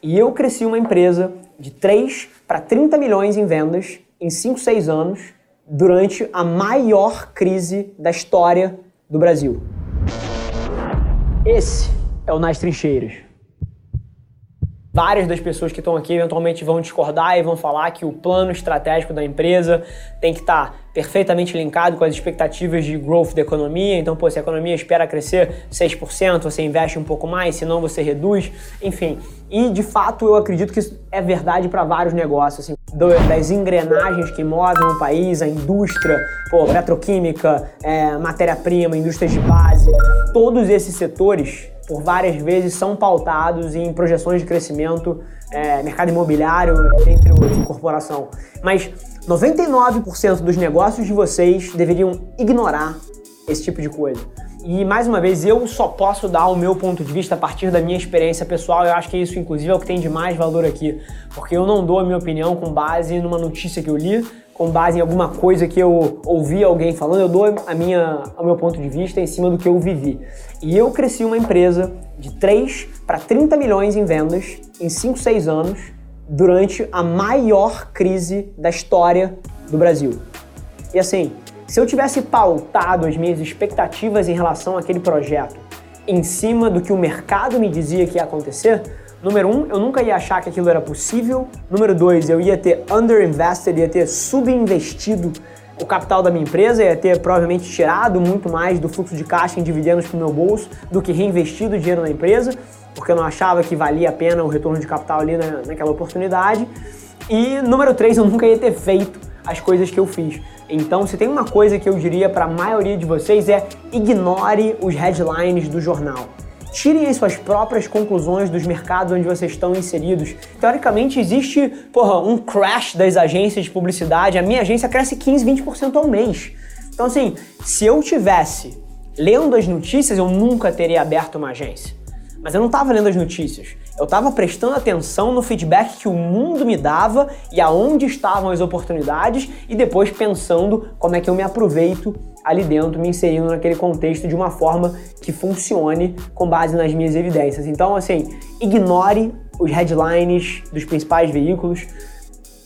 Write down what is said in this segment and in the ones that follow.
E eu cresci uma empresa de 3 para 30 milhões em vendas em 5, 6 anos durante a maior crise da história do Brasil. Esse é o Nas Trincheiras. Várias das pessoas que estão aqui eventualmente vão discordar e vão falar que o plano estratégico da empresa tem que estar perfeitamente linkado com as expectativas de growth da economia. Então, pô, se a economia espera crescer 6%, você investe um pouco mais, senão você reduz, enfim. E de fato eu acredito que isso é verdade para vários negócios, assim, das engrenagens que movem o país, a indústria, pô, petroquímica, é, matéria-prima, indústrias de base, todos esses setores por várias vezes são pautados em projeções de crescimento, é, mercado imobiliário, entre outros, incorporação. Mas 99% dos negócios de vocês deveriam ignorar esse tipo de coisa. E mais uma vez, eu só posso dar o meu ponto de vista a partir da minha experiência pessoal. Eu acho que isso, inclusive, é o que tem de mais valor aqui, porque eu não dou a minha opinião com base numa notícia que eu li, com base em alguma coisa que eu ouvi alguém falando, eu dou a minha, o meu ponto de vista em cima do que eu vivi. E eu cresci uma empresa de 3 para 30 milhões em vendas em 5, 6 anos durante a maior crise da história do Brasil. E assim, se eu tivesse pautado as minhas expectativas em relação àquele projeto em cima do que o mercado me dizia que ia acontecer, Número um, eu nunca ia achar que aquilo era possível. Número dois, eu ia ter underinvested, ia ter subinvestido o capital da minha empresa, ia ter provavelmente tirado muito mais do fluxo de caixa em dividendos para o meu bolso do que reinvestido dinheiro na empresa, porque eu não achava que valia a pena o retorno de capital ali na, naquela oportunidade. E número três, eu nunca ia ter feito as coisas que eu fiz. Então, se tem uma coisa que eu diria para a maioria de vocês é ignore os headlines do jornal. Tirem as suas próprias conclusões dos mercados onde vocês estão inseridos. Teoricamente, existe porra, um crash das agências de publicidade. A minha agência cresce 15, 20% ao mês. Então, assim, se eu tivesse lendo as notícias, eu nunca teria aberto uma agência. Mas eu não estava lendo as notícias. Eu estava prestando atenção no feedback que o mundo me dava e aonde estavam as oportunidades e depois pensando como é que eu me aproveito ali dentro, me inserindo naquele contexto de uma forma que funcione com base nas minhas evidências. Então, assim, ignore os headlines dos principais veículos,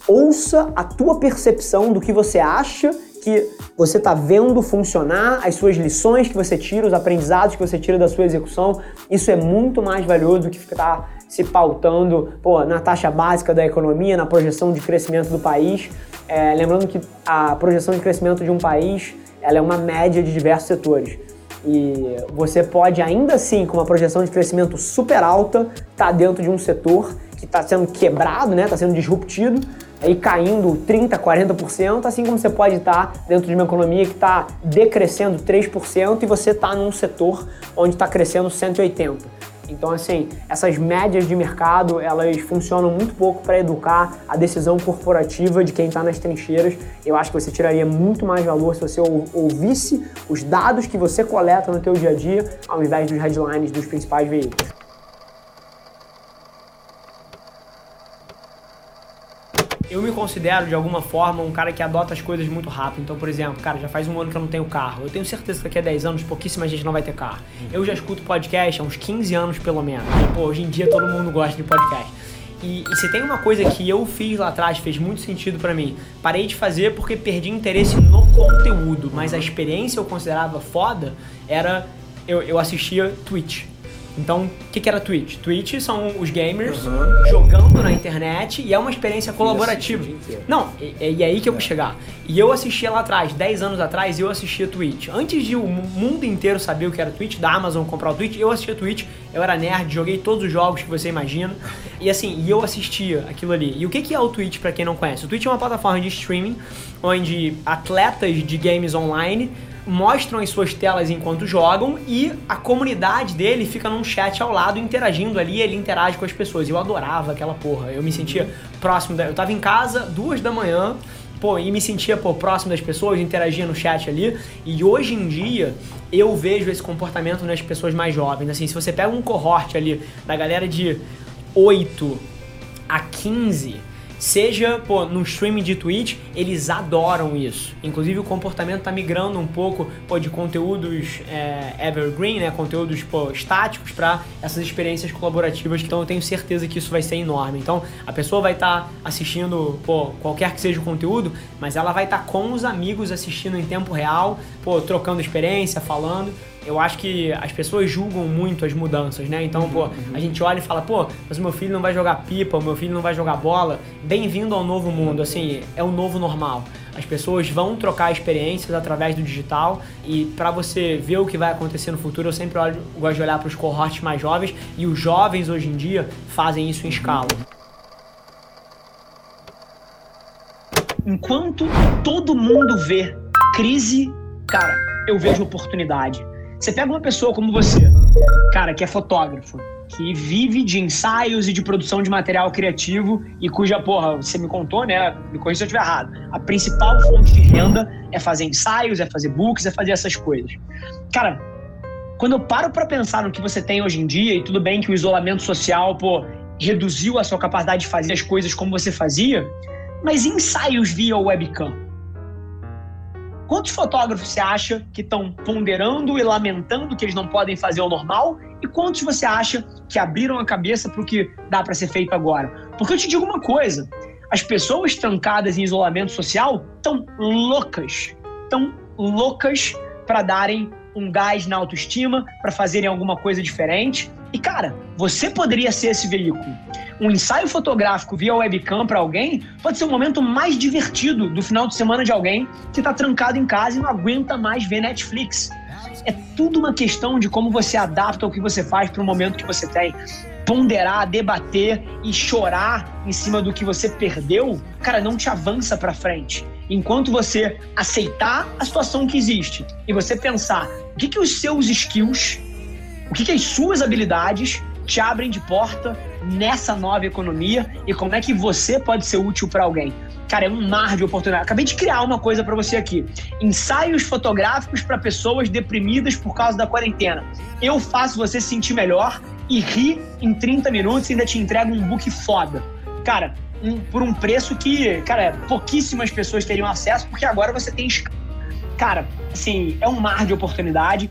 ouça a tua percepção do que você acha que você está vendo funcionar, as suas lições que você tira, os aprendizados que você tira da sua execução. Isso é muito mais valioso do que ficar se pautando pô, na taxa básica da economia, na projeção de crescimento do país. É, lembrando que a projeção de crescimento de um país ela é uma média de diversos setores. E você pode ainda assim, com uma projeção de crescimento super alta, estar tá dentro de um setor que está sendo quebrado, né? Está sendo disruptido, aí caindo 30, 40%, assim como você pode estar tá dentro de uma economia que está decrescendo 3% e você está num setor onde está crescendo 180%. Então, assim, essas médias de mercado, elas funcionam muito pouco para educar a decisão corporativa de quem está nas trincheiras. Eu acho que você tiraria muito mais valor se você ouvisse os dados que você coleta no teu dia a dia, ao invés dos headlines dos principais veículos. Eu me considero de alguma forma um cara que adota as coisas muito rápido. Então, por exemplo, cara, já faz um ano que eu não tenho carro. Eu tenho certeza que daqui a 10 anos pouquíssima gente não vai ter carro. Uhum. Eu já escuto podcast há uns 15 anos pelo menos. E, pô, hoje em dia todo mundo gosta de podcast. E, e se tem uma coisa que eu fiz lá atrás, fez muito sentido para mim, parei de fazer porque perdi interesse no conteúdo, mas a experiência eu considerava foda, era eu, eu assistia Twitch. Então, o que, que era Twitch? Twitch são os gamers uhum. jogando na internet e é uma experiência colaborativa. Não, e, e é aí que eu vou chegar. E eu assistia lá atrás, 10 anos atrás, eu assistia Twitch. Antes de o mundo inteiro saber o que era Twitch, da Amazon comprar o Twitch, eu assistia Twitch, eu era nerd, joguei todos os jogos que você imagina. E assim, e eu assistia aquilo ali. E o que, que é o Twitch para quem não conhece? O Twitch é uma plataforma de streaming onde atletas de games online mostram as suas telas enquanto jogam e a comunidade dele fica num chat ao lado interagindo ali, ele interage com as pessoas. Eu adorava aquela porra. Eu me sentia próximo da, eu tava em casa duas da manhã, pô, e me sentia pô, próximo das pessoas, interagia no chat ali. E hoje em dia eu vejo esse comportamento nas pessoas mais jovens. Assim, se você pega um cohort ali da galera de 8 a 15, Seja, pô, no streaming de Twitch, eles adoram isso. Inclusive o comportamento tá migrando um pouco, pô, de conteúdos é, evergreen, né, conteúdos, pô, estáticos para essas experiências colaborativas. Então eu tenho certeza que isso vai ser enorme. Então a pessoa vai estar tá assistindo, pô, qualquer que seja o conteúdo, mas ela vai estar tá com os amigos assistindo em tempo real, pô, trocando experiência, falando eu acho que as pessoas julgam muito as mudanças, né? Então, pô, a gente olha e fala, pô, mas o meu filho não vai jogar pipa, o meu filho não vai jogar bola. Bem-vindo ao novo mundo, assim, é o novo normal. As pessoas vão trocar experiências através do digital e para você ver o que vai acontecer no futuro, eu sempre olho, gosto de olhar para os cohorts mais jovens e os jovens hoje em dia fazem isso em escala. Enquanto todo mundo vê crise, cara, eu vejo oportunidade. Você pega uma pessoa como você, cara, que é fotógrafo, que vive de ensaios e de produção de material criativo e cuja, porra, você me contou, né? Me corrija se eu estiver errado. A principal fonte de renda é fazer ensaios, é fazer books, é fazer essas coisas. Cara, quando eu paro para pensar no que você tem hoje em dia, e tudo bem que o isolamento social, pô, reduziu a sua capacidade de fazer as coisas como você fazia, mas ensaios via webcam? Quantos fotógrafos você acha que estão ponderando e lamentando que eles não podem fazer o normal? E quantos você acha que abriram a cabeça para o que dá para ser feito agora? Porque eu te digo uma coisa: as pessoas trancadas em isolamento social estão loucas, estão loucas para darem um gás na autoestima, para fazerem alguma coisa diferente. E cara, você poderia ser esse veículo um ensaio fotográfico via webcam para alguém pode ser o momento mais divertido do final de semana de alguém que está trancado em casa e não aguenta mais ver Netflix. É tudo uma questão de como você adapta o que você faz para o momento que você tem. Ponderar, debater e chorar em cima do que você perdeu, cara, não te avança para frente. Enquanto você aceitar a situação que existe e você pensar o que, que os seus skills, o que, que as suas habilidades te abrem de porta nessa nova economia e como é que você pode ser útil para alguém. Cara, é um mar de oportunidade. Acabei de criar uma coisa para você aqui: ensaios fotográficos para pessoas deprimidas por causa da quarentena. Eu faço você se sentir melhor e rir em 30 minutos e ainda te entrego um book foda. Cara, um, por um preço que, cara, pouquíssimas pessoas teriam acesso, porque agora você tem. Cara, assim, é um mar de oportunidade.